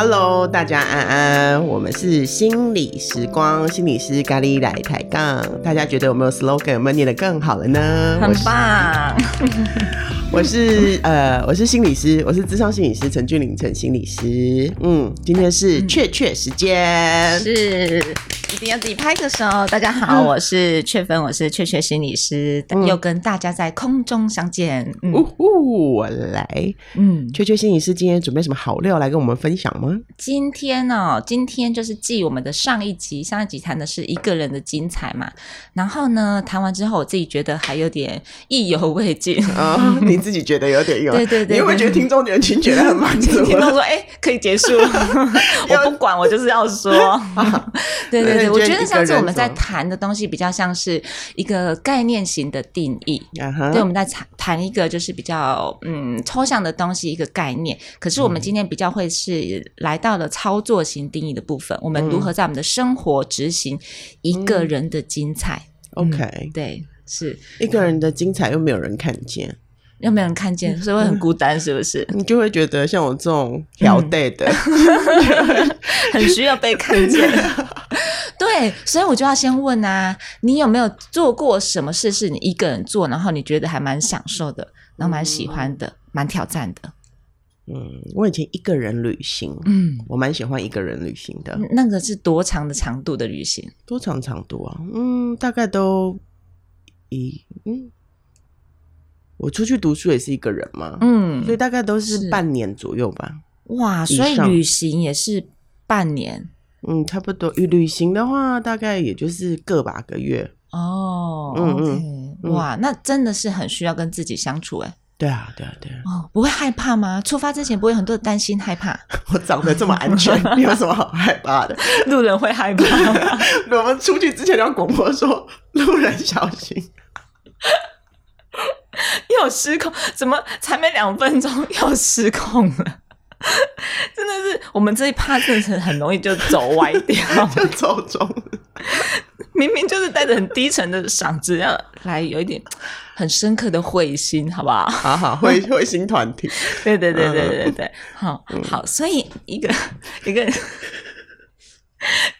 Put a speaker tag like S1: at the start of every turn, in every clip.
S1: Hello，大家安安，我们是心理时光，心理师咖喱来抬杠。大家觉得有没有 slogan 有没有念得更好了呢？
S2: 很棒。
S1: 我是 呃，我是心理师，我是咨商心理师陈俊霖陈心理师。嗯，今天是雀雀时间，
S2: 是。一定要自己拍个手。大家好，我是雀芬，我是雀雀心理师，嗯、又跟大家在空中相见。嗯，
S1: 呜呼，我来。嗯，雀雀心理师今天准备什么好料来跟我们分享吗？
S2: 今天哦，今天就是继我们的上一集，上一集谈的是一个人的精彩嘛。然后呢，谈完之后，我自己觉得还有点意犹未尽
S1: 啊、哦。你自己觉得有点意犹？对对对。你会觉得听众觉得听觉得很满足？
S2: 听众说：“哎、欸，可以结束。”我不管，我就是要说。对对。对，我觉得上次我们在谈的东西比较像是一个概念型的定义，uh -huh. 对，我们在谈谈一个就是比较嗯抽象的东西，一个概念。可是我们今天比较会是来到了操作型定义的部分，嗯、我们如何在我们的生活执行一个人的精彩、
S1: 嗯嗯、
S2: ？OK，对，是
S1: 一个人的精彩又没有人看见。
S2: 又没有人看见，所以会很孤单，是不是？
S1: 你就会觉得像我这种挑对的，
S2: 嗯、很需要被看见。对，所以我就要先问啊，你有没有做过什么事是你一个人做，然后你觉得还蛮享受的，然后蛮喜欢的，蛮、嗯、挑战的？
S1: 嗯，我以前一个人旅行，嗯，我蛮喜欢一个人旅行的。
S2: 那个是多长的长度的旅行？
S1: 多长长度啊？嗯，大概都一嗯。我出去读书也是一个人嘛，嗯，所以大概都是半年左右吧。
S2: 哇，所以旅行也是半年，
S1: 嗯，差不多。旅行的话，大概也就是个把个月。
S2: 哦，嗯 okay, 嗯，哇，那真的是很需要跟自己相处哎。对啊，
S1: 对啊，对啊。
S2: 哦，不会害怕吗？出发之前不会很多的担心害怕？
S1: 我长得这么安全，你有什么好害怕的？
S2: 路人会害怕吗？
S1: 我们出去之前要广播说，路人小心。
S2: 又失控，怎么才没两分钟又失控了？真的是我们这一趴真的是很容易就走歪掉，
S1: 就走中。
S2: 明明就是带着很低沉的嗓子，要来有一点很深刻的会心，好不好？
S1: 好好会 会心团体，
S2: 对对对对对对，好好。所以一个一个人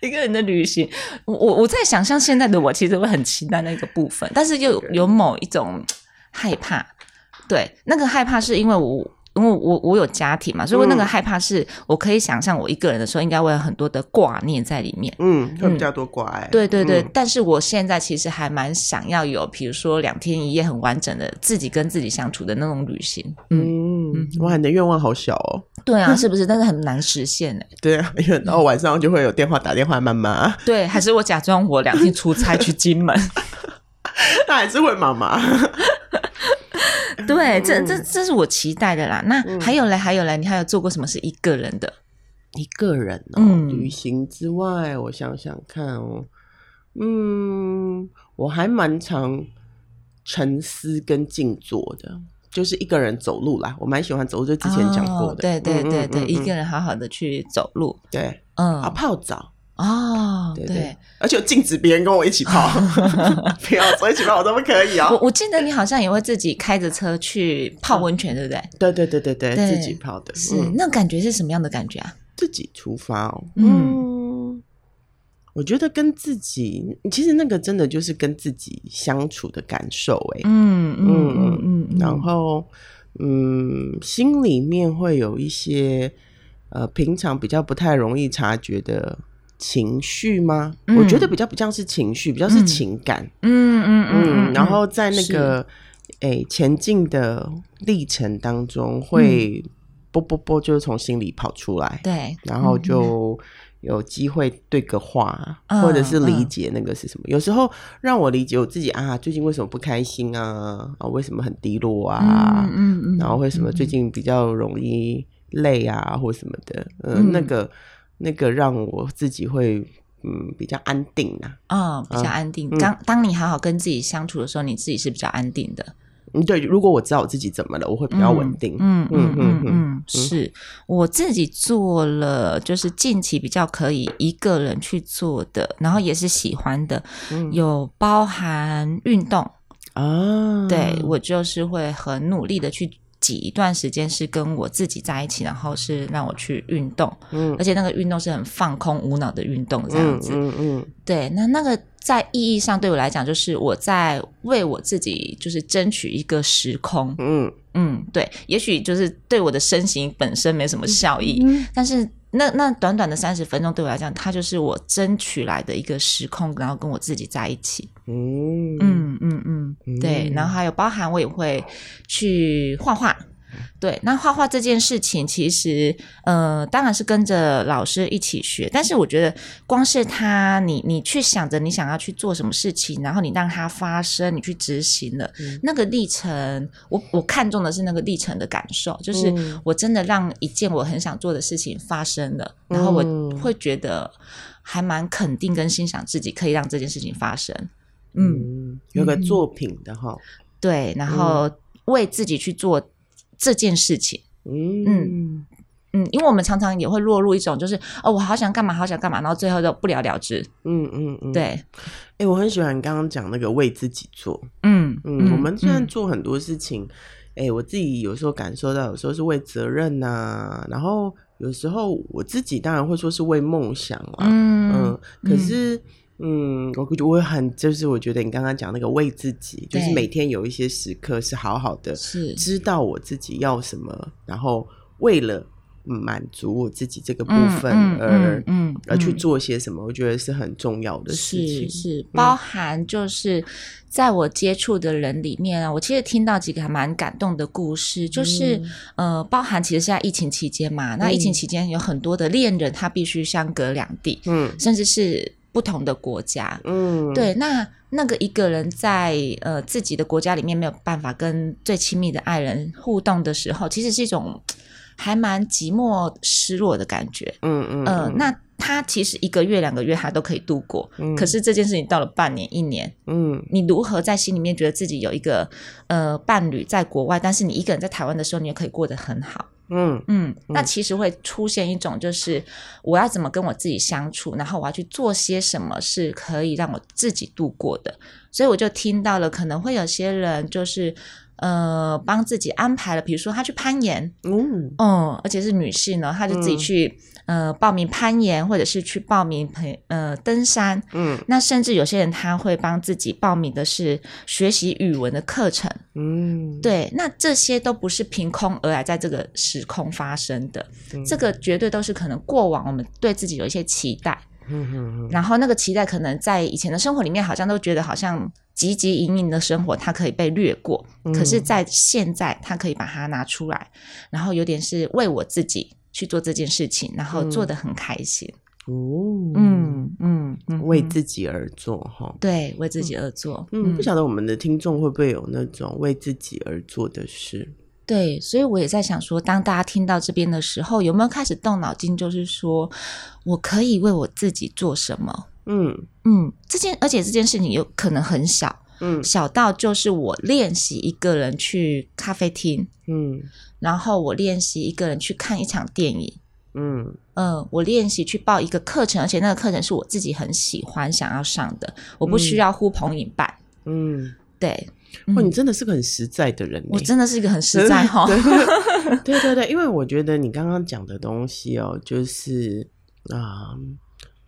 S2: 一个人的旅行，我我在想象现在的我，其实会很期待那个部分，但是又有某一种。害怕，对，那个害怕是因为我，因为我我有家庭嘛，所以那个害怕是我可以想象我一个人的时候，应该会有很多的挂念在里面，
S1: 嗯，会比较多挂碍，
S2: 对对对、嗯。但是我现在其实还蛮想要有，比如说两天一夜很完整的自己跟自己相处的那种旅行。嗯，
S1: 嗯哇，你的愿望好小哦。
S2: 对啊，是不是？但是很难实现哎。
S1: 对啊，因为到晚上就会有电话打电话妈妈。
S2: 对，还是我假装我两天出差去金门，
S1: 他还是会妈妈。
S2: 对，这这这是我期待的啦。那还有嘞，还有嘞，你还有做过什么是一个人的？
S1: 一个人哦，嗯、旅行之外，我想想看哦，嗯，我还蛮常沉思跟静坐的，就是一个人走路啦。我蛮喜欢走路，就之前讲过的，哦、
S2: 对对对对、嗯，一个人好好的去走路，
S1: 对，嗯，啊，泡澡。
S2: 哦，对，
S1: 而且我禁止别人跟我一起泡，不要说一起泡我都不可以啊、哦。
S2: 我我记得你好像也会自己开着车去泡温泉，对不对？
S1: 对对对对对，对自己泡的。
S2: 是、嗯、那感觉是什么样的感觉啊？
S1: 自己出发哦，嗯，我觉得跟自己其实那个真的就是跟自己相处的感受，哎，嗯嗯嗯嗯，然后嗯，心里面会有一些呃，平常比较不太容易察觉的。情绪吗、嗯？我觉得比较不像是情绪，比较是情感。嗯嗯嗯，嗯。然后在那个诶、欸、前进的历程当中，会啵啵啵，就是从心里跑出来。对。然后就有机会对个话、嗯，或者是理解那个是什么。嗯、有时候让我理解我自己啊，最近为什么不开心啊？啊，为什么很低落啊？嗯嗯，嗯。然后为什么最近比较容易累啊，或什么的？呃、嗯，那个。那个让我自己会嗯比较安定呐，
S2: 啊、哦，比较安定。当、嗯、当你好好跟自己相处的时候，你自己是比较安定的。
S1: 嗯，对，如果我知道我自己怎么了，我会比较稳定。
S2: 嗯嗯嗯嗯，是我自己做了，就是近期比较可以一个人去做的，然后也是喜欢的，嗯、有包含运动啊。对，我就是会很努力的去挤一段时间，是跟我自己在一起，然后是让我去运动。嗯，而且那个运动是很放空、无脑的运动，这样子。嗯嗯，嗯，对，那那个。在意义上，对我来讲，就是我在为我自己，就是争取一个时空。嗯嗯，对，也许就是对我的身形本身没什么效益，嗯、但是那那短短的三十分钟，对我来讲，它就是我争取来的一个时空，然后跟我自己在一起。嗯嗯嗯嗯，对，然后还有包含我也会去画画。对，那画画这件事情，其实呃，当然是跟着老师一起学。但是我觉得，光是他，你你去想着你想要去做什么事情，然后你让它发生，你去执行了，嗯、那个历程，我我看中的是那个历程的感受，就是我真的让一件我很想做的事情发生了，嗯、然后我会觉得还蛮肯定跟欣赏自己可以让这件事情发生。嗯，
S1: 嗯有个作品的哈、嗯，
S2: 对，然后为自己去做。这件事情，嗯嗯嗯，因为我们常常也会落入一种，就是哦，我好想干嘛，好想干嘛，然后最后就不了了之。嗯嗯嗯，对。哎、
S1: 欸，我很喜欢你刚刚讲那个为自己做。嗯嗯，我们虽然做很多事情，哎、嗯欸，我自己有时候感受到，有时候是为责任呐、啊，然后有时候我自己当然会说是为梦想啊。嗯嗯，可是。嗯嗯，我我会很就是我觉得你刚刚讲那个为自己，就是每天有一些时刻是好好的，是。知道我自己要什么，然后为了满足我自己这个部分而嗯，而去做些什么，我觉得是很重要的事情。是，是包含就是在我接触的人里面啊，我其实听到几个还蛮感动的故事，就是、嗯、呃，包含其实是在疫情期间嘛，那疫情期间有很多的恋人他必须相隔两地，嗯，甚至是。不同的国家，嗯，对，那那个一个人在呃自己的国家里面没有办法跟最亲密的爱人互动的时候，其实是一种还蛮寂寞、失落的感觉，嗯嗯，呃，那他其实一个月、两个月他都可以度过，嗯，可是这件事情到了半年、一年，嗯，你如何在心里面觉得自己有一个呃伴侣在国外，但是你一个人在台湾的时候，你也可以过得很好？嗯嗯，那其实会出现一种，就是我要怎么跟我自己相处，然后我要去做些什么是可以让我自己度过的。所以我就听到了，可能会有些人就是呃帮自己安排了，比如说他去攀岩，嗯嗯，而且是女性呢，她就自己去。呃，报名攀岩，或者是去报名陪呃登山，嗯，那甚至有些人他会帮自己报名的是学习语文的课程，嗯，对，那这些都不是凭空而来，在这个时空发生的，嗯，这个绝对都是可能过往我们对自己有一些期待，然后那个期待可能在以前的生活里面，好像都觉得好像汲汲营营的生活，它可以被略过，嗯，可是，在现在，它可以把它拿出来，然后有点是为我自己。去做这件事情，然后做得很开心。哦，嗯嗯嗯，为自己而做哈。对，为自己而做。嗯，不晓得我们的听众会不会有那种为自己而做的事？对，所以我也在想说，当大家听到这边的时候，有没有开始动脑筋？就是说我可以为我自己做什么？嗯嗯，这件而且这件事情有可能很小。嗯，小到就是我练习一个人去咖啡厅，嗯，然后我练习一个人去看一场电影，嗯嗯、呃，我练习去报一个课程，而且那个课程是我自己很喜欢想要上的，我不需要呼朋引伴，嗯，对，哇，你真的是个很实在的人，我真的是一个很实在 哈，对 对对，因为我觉得你刚刚讲的东西哦，就是啊。呃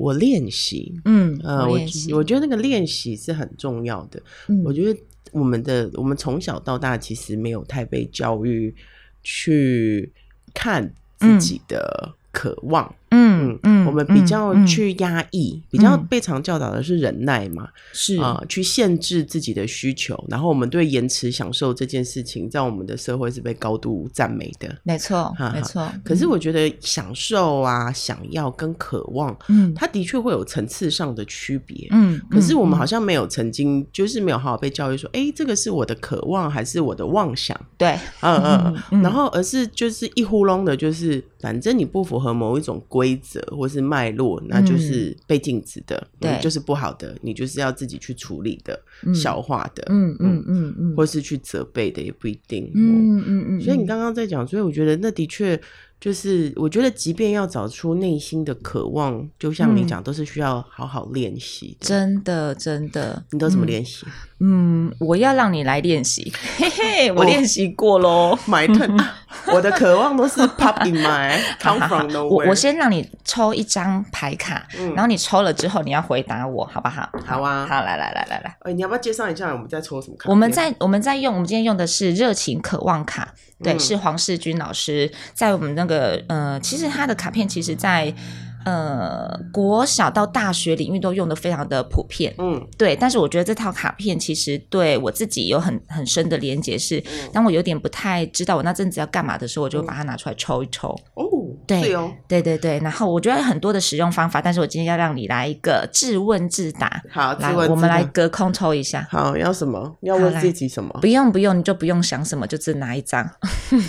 S1: 我练习，嗯，呃，我我觉得那个练习是很重要的。嗯，我觉得我们的我们从小到大其实没有太被教育去看自己的渴望。嗯嗯，我们比较去压抑，嗯、比较被常教导的是忍耐嘛，是啊、呃，去限制自己的需求，然后我们对延迟享受这件事情，在我们的社会是被高度赞美的，没错，哈哈没错。可是我觉得享受啊，想要跟渴望，嗯，它的确会有层次上的区别，嗯。可是我们好像没有曾经，就是没有好好被教育说，哎、欸，这个是我的渴望还是我的妄想？对，嗯嗯，嗯。然后而是就是一呼隆的，就是反正你不符合某一种规。规则或是脉络，那就是被禁止的，
S2: 嗯、对、
S1: 嗯，就是不好的，你就是要自己去处理的、
S2: 嗯、
S1: 消化的，
S2: 嗯嗯嗯嗯，
S1: 或是去责备的也不一定，
S2: 嗯嗯嗯，嗯。
S1: 所以你刚刚在讲，所以我觉得那的确。就是我觉得，即便要找出内心的渴望，就像你讲，嗯、都是需要好好练习。
S2: 真的，真的，
S1: 你都怎么练习？
S2: 嗯，我要让你来练习。嘿嘿，我练习过喽。
S1: My turn，我的渴望都是 pop in my come from nowhere。
S2: 我我先让你抽一张牌卡，嗯、然后你抽了之后，你要回答我，好不好？
S1: 好啊，
S2: 好，来来来来来。
S1: 哎，你要不要介绍一下我们在抽什么卡？
S2: 我们在我们在用，我们今天用的是热情渴望卡。对，是黄世军老师在我们那个呃，其实他的卡片，其实在呃国小到大学领域都用的非常的普遍。嗯，对。但是我觉得这套卡片其实对我自己有很很深的连结，是当我有点不太知道我那阵子要干嘛的时候，我就把它拿出来抽一抽。
S1: 哦，
S2: 对，
S1: 对哦，
S2: 对对对。然后我觉得很多的使用方法，但是我今天要让你来一个自问自答。
S1: 好，
S2: 来，我们来隔空抽一下。
S1: 好，要什么？要问自己什么？
S2: 不用不用，你就不用想什么，就只拿一张。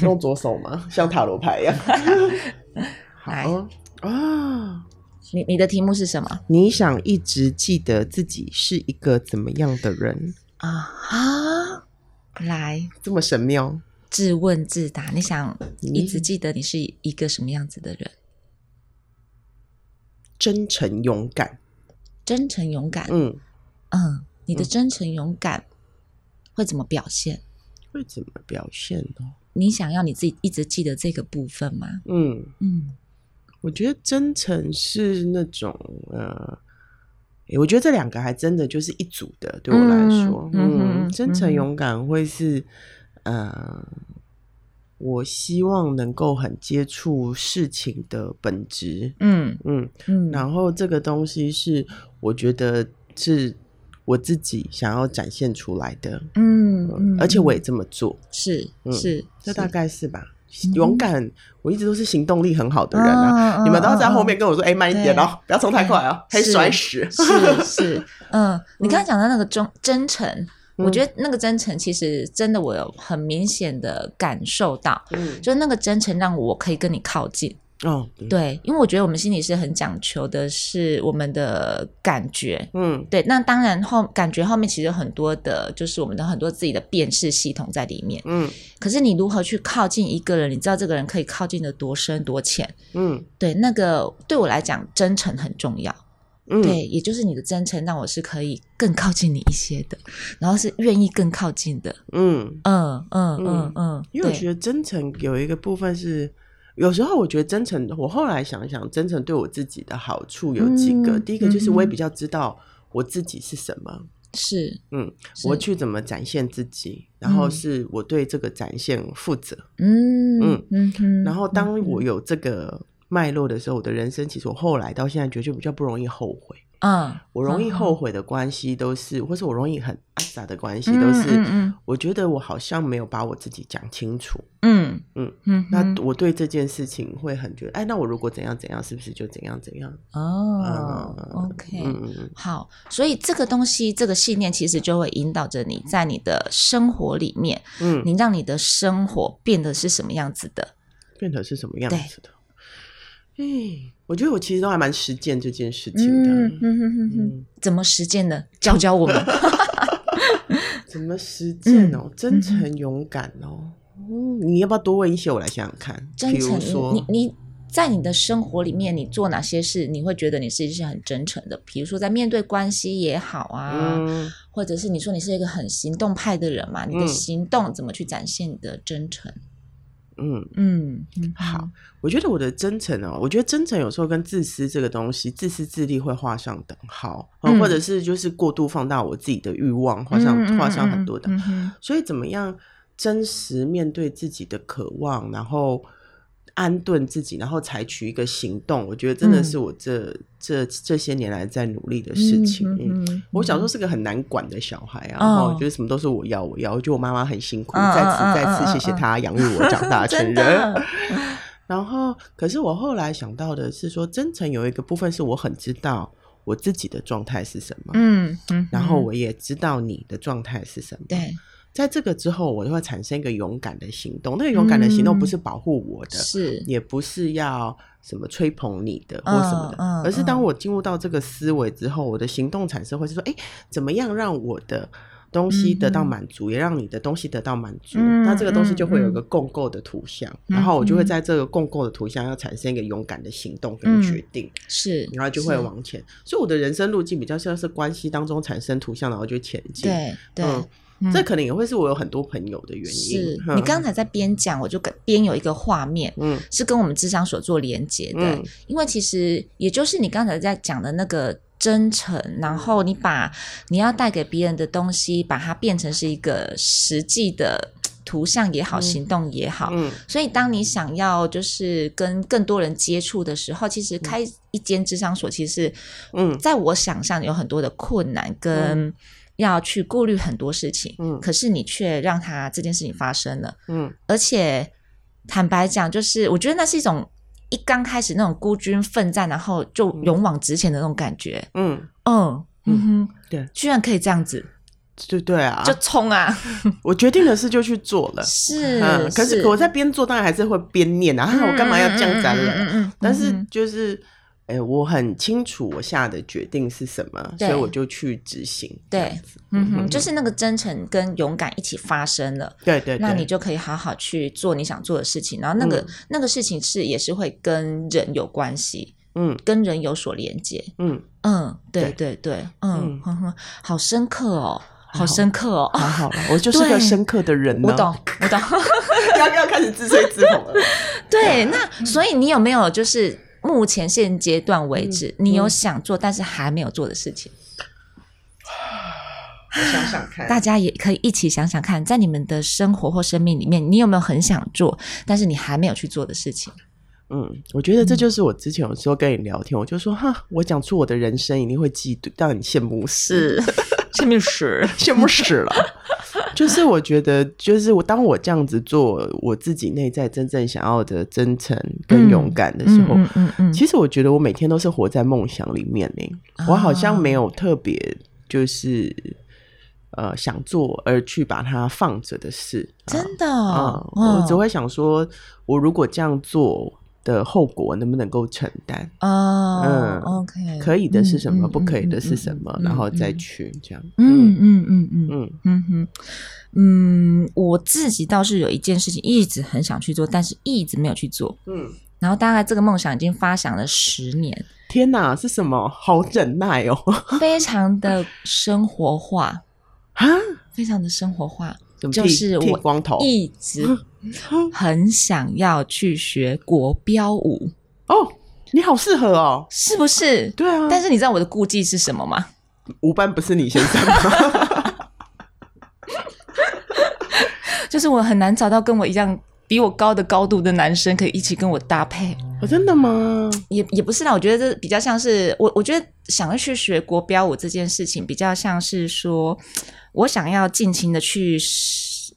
S1: 用左手吗？像塔罗牌一样。
S2: 来
S1: 啊、哦，
S2: 你你的题目是什么？
S1: 你想一直记得自己是一个怎么样的人
S2: 啊？啊，来，
S1: 这么神妙，
S2: 自问自答。你想一直记得你是一个什么样子的人？
S1: 真诚勇敢，
S2: 真诚勇敢。
S1: 嗯
S2: 嗯，你的真诚勇敢会怎么表现？
S1: 会怎么表现呢？
S2: 你想要你自己一直记得这个部分吗？
S1: 嗯
S2: 嗯，
S1: 我觉得真诚是那种呃，我觉得这两个还真的就是一组的，对我来说，嗯，真诚勇敢会是、嗯、呃，我希望能够很接触事情的本质，
S2: 嗯
S1: 嗯
S2: 嗯，
S1: 然后这个东西是我觉得是。我自己想要展现出来的，
S2: 嗯，嗯，
S1: 而且我也这么做，
S2: 是是，
S1: 这大概是吧。勇敢，我一直都是行动力很好的人啊。你们都要在后面跟我说：“哎，慢一点哦，不要冲太快哦，可以摔死。”
S2: 是是，嗯，你刚才讲的那个忠真诚，我觉得那个真诚其实真的我有很明显的感受到，嗯，就是那个真诚让我可以跟你靠近。
S1: 哦，
S2: 对，因为我觉得我们心里是很讲求的是我们的感觉，
S1: 嗯，
S2: 对。那当然后感觉后面其实有很多的，就是我们的很多自己的辨识系统在里面，
S1: 嗯。
S2: 可是你如何去靠近一个人？你知道这个人可以靠近的多深多浅？
S1: 嗯，
S2: 对。那个对我来讲，真诚很重要，
S1: 嗯，
S2: 对，也就是你的真诚让我是可以更靠近你一些的，然后是愿意更靠近的，
S1: 嗯
S2: 嗯嗯嗯嗯。
S1: 因为我觉得真诚有一个部分是。有时候我觉得真诚，我后来想想，真诚对我自己的好处有几个。
S2: 嗯、
S1: 第一个就是我也比较知道我自己是什么，
S2: 是
S1: 嗯，我去怎么展现自己，然后是我对这个展现负责，
S2: 嗯
S1: 嗯
S2: 嗯嗯。
S1: 然后当我有这个脉络的时候，我的人生其实我后来到现在觉得就比较不容易后悔。
S2: 嗯，
S1: 我容易后悔的关系都是，嗯、或是我容易很阿杂的关系都是，
S2: 嗯，
S1: 我觉得我好像没有把我自己讲清楚，
S2: 嗯
S1: 嗯。
S2: 嗯，
S1: 那我对这件事情会很觉得，哎，那我如果怎样怎样，是不是就怎样怎样？
S2: 哦、嗯、，OK，嗯好，所以这个东西，这个信念其实就会引导着你在你的生活里面，
S1: 嗯，
S2: 你让你的生活变得是什么样子的？
S1: 变得是什么样子的？哎，我觉得我其实都还蛮实践这件事情的。
S2: 嗯嗯嗯嗯，怎么实践的？教教我们。
S1: 怎么实践哦？真诚勇敢哦。嗯，你要不要多问一些？我来想想看。
S2: 真诚，
S1: 说
S2: 你你在你的生活里面，你做哪些事，你会觉得你是一是很真诚的？比如说在面对关系也好啊，
S1: 嗯，
S2: 或者是你说你是一个很行动派的人嘛？你的行动怎么去展现你的真诚？
S1: 嗯
S2: 嗯。
S1: 嗯，好，我觉得我的真诚哦，我觉得真诚有时候跟自私这个东西，自私自利会画上等号，嗯，或者是就是过度放大我自己的欲望，画上画上很多的，所以怎么样真实面对自己的渴望，然后。安顿自己，然后采取一个行动，我觉得真的是我这、嗯、这这些年来在努力的事情。
S2: 嗯
S1: 我小时候是个很难管的小孩啊，
S2: 哦、
S1: 然后我觉得什么都是我要我要，我觉得我妈妈很辛苦，再次再次谢谢她养育我长大成人。然后，可是我后来想到的是说，真诚有一个部分是我很知道我自己的状态是什么，
S2: 嗯，嗯
S1: 然后我也知道你的状态是什么，
S2: 对。
S1: 在这个之后，我就会产生一个勇敢的行动。那个勇敢的行动不是保护我的，
S2: 是、嗯、
S1: 也不是要什么吹捧你的或什么的，嗯嗯、而是当我进入到这个思维之后，我的行动产生会是说：哎，怎么样让我的东西得到满足，嗯、也让你的东西得到满足？嗯、那这个东西就会有一个共构的图像，嗯、然后我就会在这个共构的图像要产生一个勇敢的行动跟决定，
S2: 嗯、是，
S1: 然后就会往前。所以我的人生路径比较像是关系当中产生图像，然后就前
S2: 进。对
S1: 对。这可能也会是我有很多朋友的原因。
S2: 是你刚才在边讲，我就边有一个画面，嗯，是跟我们智商所做连接的。嗯、因为其实也就是你刚才在讲的那个真诚，然后你把你要带给别人的东西，把它变成是一个实际的图像也好，嗯、行动也好。嗯，所以当你想要就是跟更多人接触的时候，其实开一间智商所，其实嗯，在我想象有很多的困难跟。嗯要去顾虑很多事情，嗯，可是你却让他这件事情发生了，嗯，而且坦白讲，就是我觉得那是一种一刚开始那种孤军奋战，然后就勇往直前的那种感觉，嗯嗯嗯哼，对，居然可以这样子，
S1: 就对啊，
S2: 就冲啊！
S1: 我决定的事就去做了，
S2: 是，
S1: 可是我在边做，当然还是会边念啊，我干嘛要这样子了？但是就是。哎，我很清楚我下的决定是什么，所以我就去执行。
S2: 对，嗯哼，就是那个真诚跟勇敢一起发生了。
S1: 对，对对，
S2: 那你就可以好好去做你想做的事情。然后那个、嗯、那个事情是也是会跟人有关系，嗯，跟人有所连接。嗯嗯，对对对，嗯好深刻哦，好深刻哦，
S1: 好好了，我就是个深刻的人。
S2: 我懂，我懂，
S1: 要要开始自吹自捧了。
S2: 对，那所以你有没有就是？目前现阶段为止，嗯、你有想做但是还没有做的事情？
S1: 我想想看，
S2: 大家也可以一起想想看，在你们的生活或生命里面，你有没有很想做但是你还没有去做的事情？
S1: 嗯，我觉得这就是我之前有时候跟你聊天，嗯、我就说哈，我讲出我的人生一定会嫉妒，让你羡慕死，
S2: 羡慕死，
S1: 羡慕死了。就是我觉得，就是我当我这样子做，我自己内在真正想要的真诚跟勇敢的时候，嗯嗯嗯嗯、其实我觉得我每天都是活在梦想里面呢。哦、我好像没有特别就是呃想做而去把它放着的事，
S2: 真的，
S1: 啊嗯哦、我只会想说，我如果这样做。的后果能不能够承担？
S2: 哦，嗯，OK，
S1: 可以的是什么？不可以的是什么？然后再去这样。
S2: 嗯嗯嗯嗯嗯嗯哼，嗯，我自己倒是有一件事情一直很想去做，但是一直没有去做。嗯，然后大概这个梦想已经发想了十年。
S1: 天哪，是什么？好忍耐哦，
S2: 非常的生活化 啊，非常的生活化。就是我一直很想要去学国标舞
S1: 哦，你好适合哦，
S2: 是不是？
S1: 对啊，
S2: 但是你知道我的顾忌是什么吗？
S1: 舞伴不是你先生吗？
S2: 就是我很难找到跟我一样比我高的高度的男生可以一起跟我搭配。
S1: 哦，真的吗？
S2: 也也不是啦，我觉得这比较像是我，我觉得想要去学国标舞这件事情，比较像是说。我想要尽情的去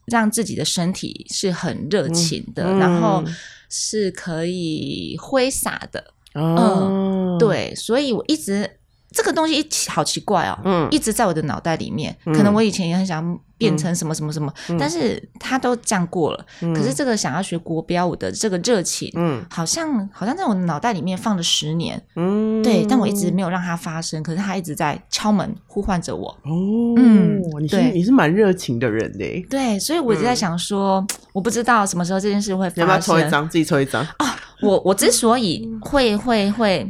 S2: 让自己的身体是很热情的，然后是可以挥洒的。哦、嗯，对，所以我一直这个东西一好奇怪哦，嗯，一直在我的脑袋里面。嗯、可能我以前也很想。变成什么什么什么，嗯、但是他都降过了。嗯、可是这个想要学国标舞的这个热情，嗯，好像好像在我脑袋里面放了十年，嗯，对，但我一直没有让它发生。可是它一直在敲门呼唤着我。哦，
S1: 嗯，你是对你是蛮热情的人嘞。
S2: 对，所以我一直在想说，嗯、我不知道什么时候这件事会发生。
S1: 要不要抽一张？自己抽一张
S2: 啊！我我之所以会会会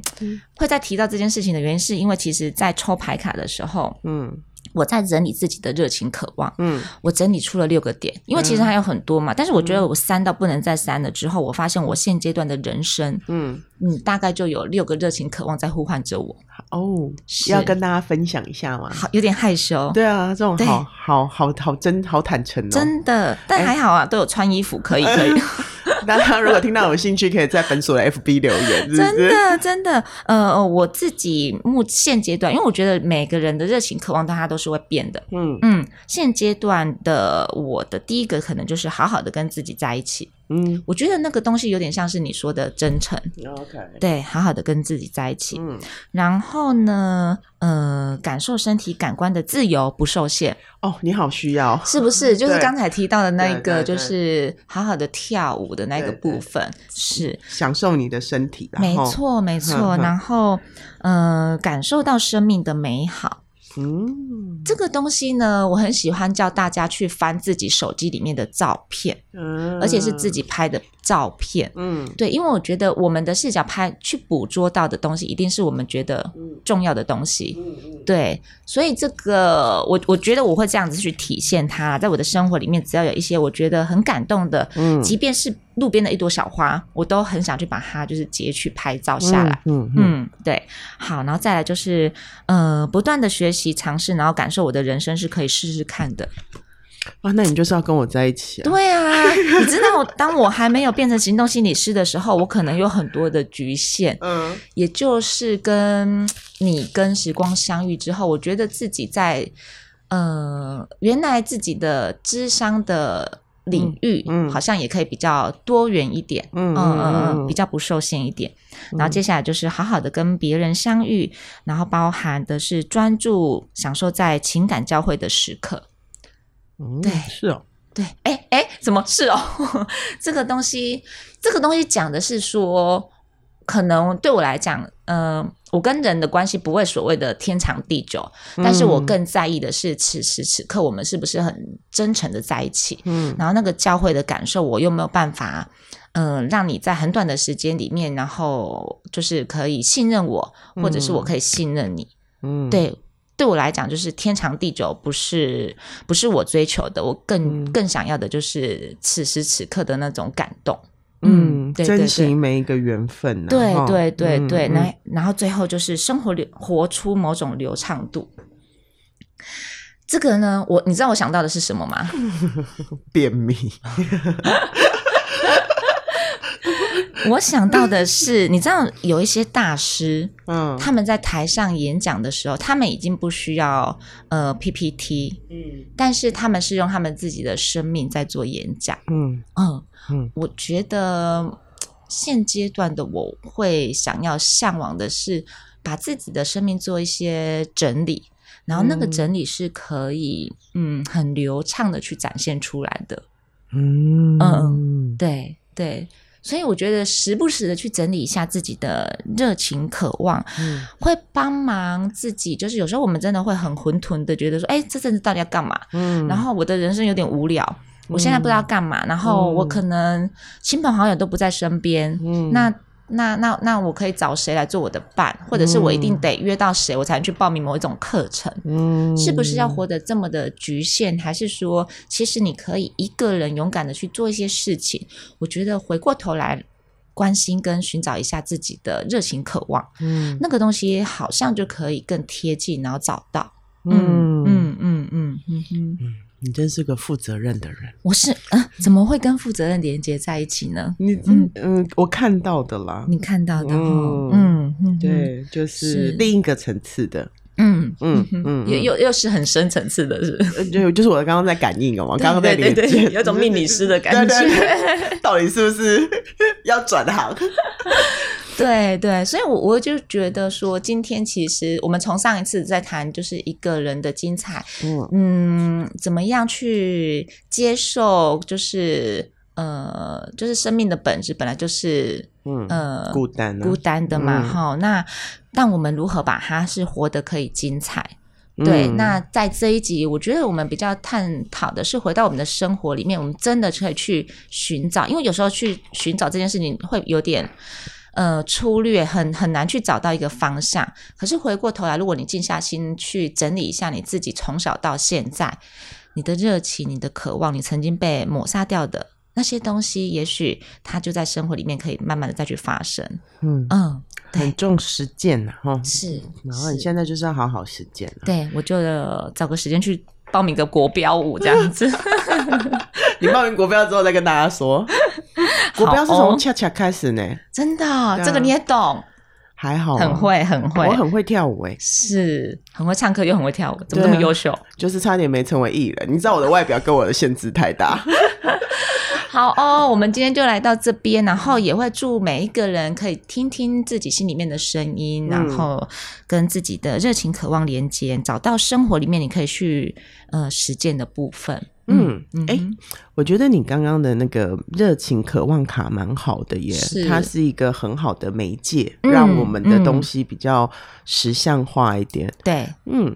S2: 会在提到这件事情的原因，是因为其实，在抽牌卡的时候，嗯。我在整理自己的热情渴望，嗯，我整理出了六个点，因为其实还有很多嘛，嗯、但是我觉得我删到不能再删了之后，我发现我现阶段的人生，嗯你，大概就有六个热情渴望在呼唤着我。
S1: 哦，是要跟大家分享一下吗？
S2: 好，有点害羞。
S1: 对啊，这种好对好好好好真好坦诚哦，
S2: 真的，但还好啊，欸、都有穿衣服，可以可以。
S1: 大家如果听到有兴趣，可以在本所的 FB 留言。是是
S2: 真的，真的，呃，我自己目现阶段，因为我觉得每个人的热情渴望，大家都是会变的。嗯嗯，现阶段的我的第一个可能就是好好的跟自己在一起。嗯，我觉得那个东西有点像是你说的真诚。
S1: OK，
S2: 对，好好的跟自己在一起。嗯，然后呢，呃，感受身体感官的自由不受限。
S1: 哦，你好需要，
S2: 是不是？就是刚才提到的那个，就是好好的跳舞的那个部分，对对对，是
S1: 享受你的身体。
S2: 没错，没错。呵呵，然后，呃，感受到生命的美好。嗯，这个东西呢，我很喜欢叫大家去翻自己手机里面的照片，嗯，而且是自己拍的照片，嗯，对，因为我觉得我们的视角拍去捕捉到的东西，一定是我们觉得重要的东西，嗯，对，所以这个我我觉得我会这样子去体现它，在我的生活里面，只要有一些我觉得很感动的，嗯，即便是。路边的一朵小花，我都很想去把它就是截取拍照下来。嗯嗯，嗯，对，好，然后再来就是呃，不断的学习尝试，然后感受我的人生是可以试试看的。
S1: 哇，那你就是要跟我在一起啊？
S2: 对啊，你知道，当我还没有变成行动心理师的时候，我可能有很多的局限。嗯，也就是跟你跟时光相遇之后，我觉得自己在呃，原来自己的智商的。领域，嗯，好像也可以比较多元一点，嗯嗯嗯，比较不受限一点。嗯、然后接下来就是好好的跟别人相遇，然后包含的是专注享受在情感交汇的时刻。
S1: 嗯，对，是哦，
S2: 对，哎哎，怎么是哦？这个东西，这个东西讲的是说。可能对我来讲，嗯、呃，我跟人的关系不会所谓的天长地久，嗯、但是我更在意的是此时此刻我们是不是很真诚的在一起，嗯，然后那个教会的感受，我又没有办法，嗯、呃，让你在很短的时间里面，然后就是可以信任我，或者是我可以信任你，嗯，对，对我来讲，就是天长地久不是不是我追求的，我更、嗯、更想要的就是此时此刻的那种感动。
S1: 嗯，珍惜每一个缘分。
S2: 对对对对，那然后最后就是生活流活出某种流畅度。这个呢，我你知道我想到的是什么吗？
S1: 便秘。
S2: 我想到的是，你知道有一些大师，嗯，他们在台上演讲的时候，他们已经不需要呃 PPT，嗯，但是他们是用他们自己的生命在做演讲，嗯。嗯嗯，我觉得现阶段的我会想要向往的是把自己的生命做一些整理，然后那个整理是可以嗯很流畅的去展现出来的，嗯。嗯，对对。所以我觉得时不时的去整理一下自己的热情渴望，嗯，会帮忙自己。就是有时候我们真的会很混沌的觉得说，哎，这阵子到底要干嘛？嗯，然后我的人生有点无聊，我现在不知道干嘛，然后我可能亲朋好友都不在身边，嗯，那。那那那我可以找谁来做我的伴，或者是我一定得约到谁，我才能去报名某一种课程？嗯，是不是要活得这么的局限？还是说，其实你可以一个人勇敢的去做一些事情？我觉得回过头来关心跟寻找一下自己的热情渴望，嗯，那个东西好像就可以更贴近，然后找到。嗯嗯嗯嗯嗯嗯。
S1: 嗯你真是个负责任的人。
S2: 我是啊，怎么会跟负责任连接在一起呢？
S1: 你嗯。嗯，我看到的啦，
S2: 你看到的，嗯嗯，
S1: 对，就是另一个层次的，
S2: 嗯嗯嗯，又又又是很深层次的，是，
S1: 就就是我刚刚在感应哦，我刚刚在连接，
S2: 有种命理师的感觉，
S1: 到底是不是 要转行？
S2: 对对，所以我，我我就觉得说，今天其实我们从上一次在谈，就是一个人的精彩，嗯嗯，怎么样去接受，就是呃，就是生命的本质本来就是，嗯呃，
S1: 孤单、啊、
S2: 孤单的嘛，哈、嗯。那但我们如何把它是活得可以精彩？对，嗯、那在这一集，我觉得我们比较探讨的是回到我们的生活里面，我们真的可以去寻找，因为有时候去寻找这件事情会有点。呃，粗略很很难去找到一个方向。可是回过头来，如果你静下心去整理一下你自己从小到现在，你的热情、你的渴望、你曾经被抹杀掉的那些东西，也许它就在生活里面可以慢慢的再去发生。嗯嗯，
S1: 很重实践呐，哈。
S2: 是，
S1: 然后你现在就是要好好实践。
S2: 对，我就找个时间去报名个国标舞这样子。
S1: 你报名国标之后再跟大家说。国标是从恰恰开始呢，
S2: 真的，这个你也懂，
S1: 还好，
S2: 很会，很会，
S1: 我很会跳舞诶，
S2: 是很会唱歌又很会跳舞，怎么这么优秀？
S1: 就是差点没成为艺人，你知道我的外表跟我的限制太大。
S2: 好哦，我们今天就来到这边，然后也会祝每一个人可以听听自己心里面的声音，嗯、然后跟自己的热情渴望连接，找到生活里面你可以去呃实践的部分。
S1: 嗯，哎、嗯欸，我觉得你刚刚的那个热情渴望卡蛮好的耶，是它是一个很好的媒介，嗯、让我们的东西比较实像化一点。
S2: 对，
S1: 嗯。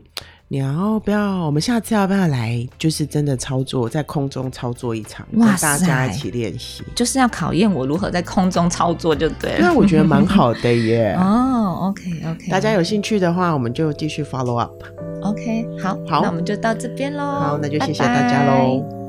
S1: 你要不要？我们下次要不要来？就是真的操作，在空中操作一场，跟大家一起练习，
S2: 就是要考验我如何在空中操作，就对了。
S1: 那我觉得蛮好的耶。
S2: 哦，OK OK。
S1: 大家有兴趣的话，我们就继续 follow up。
S2: OK，好，好，那我们就到这边喽。
S1: 好，那就谢谢大家喽。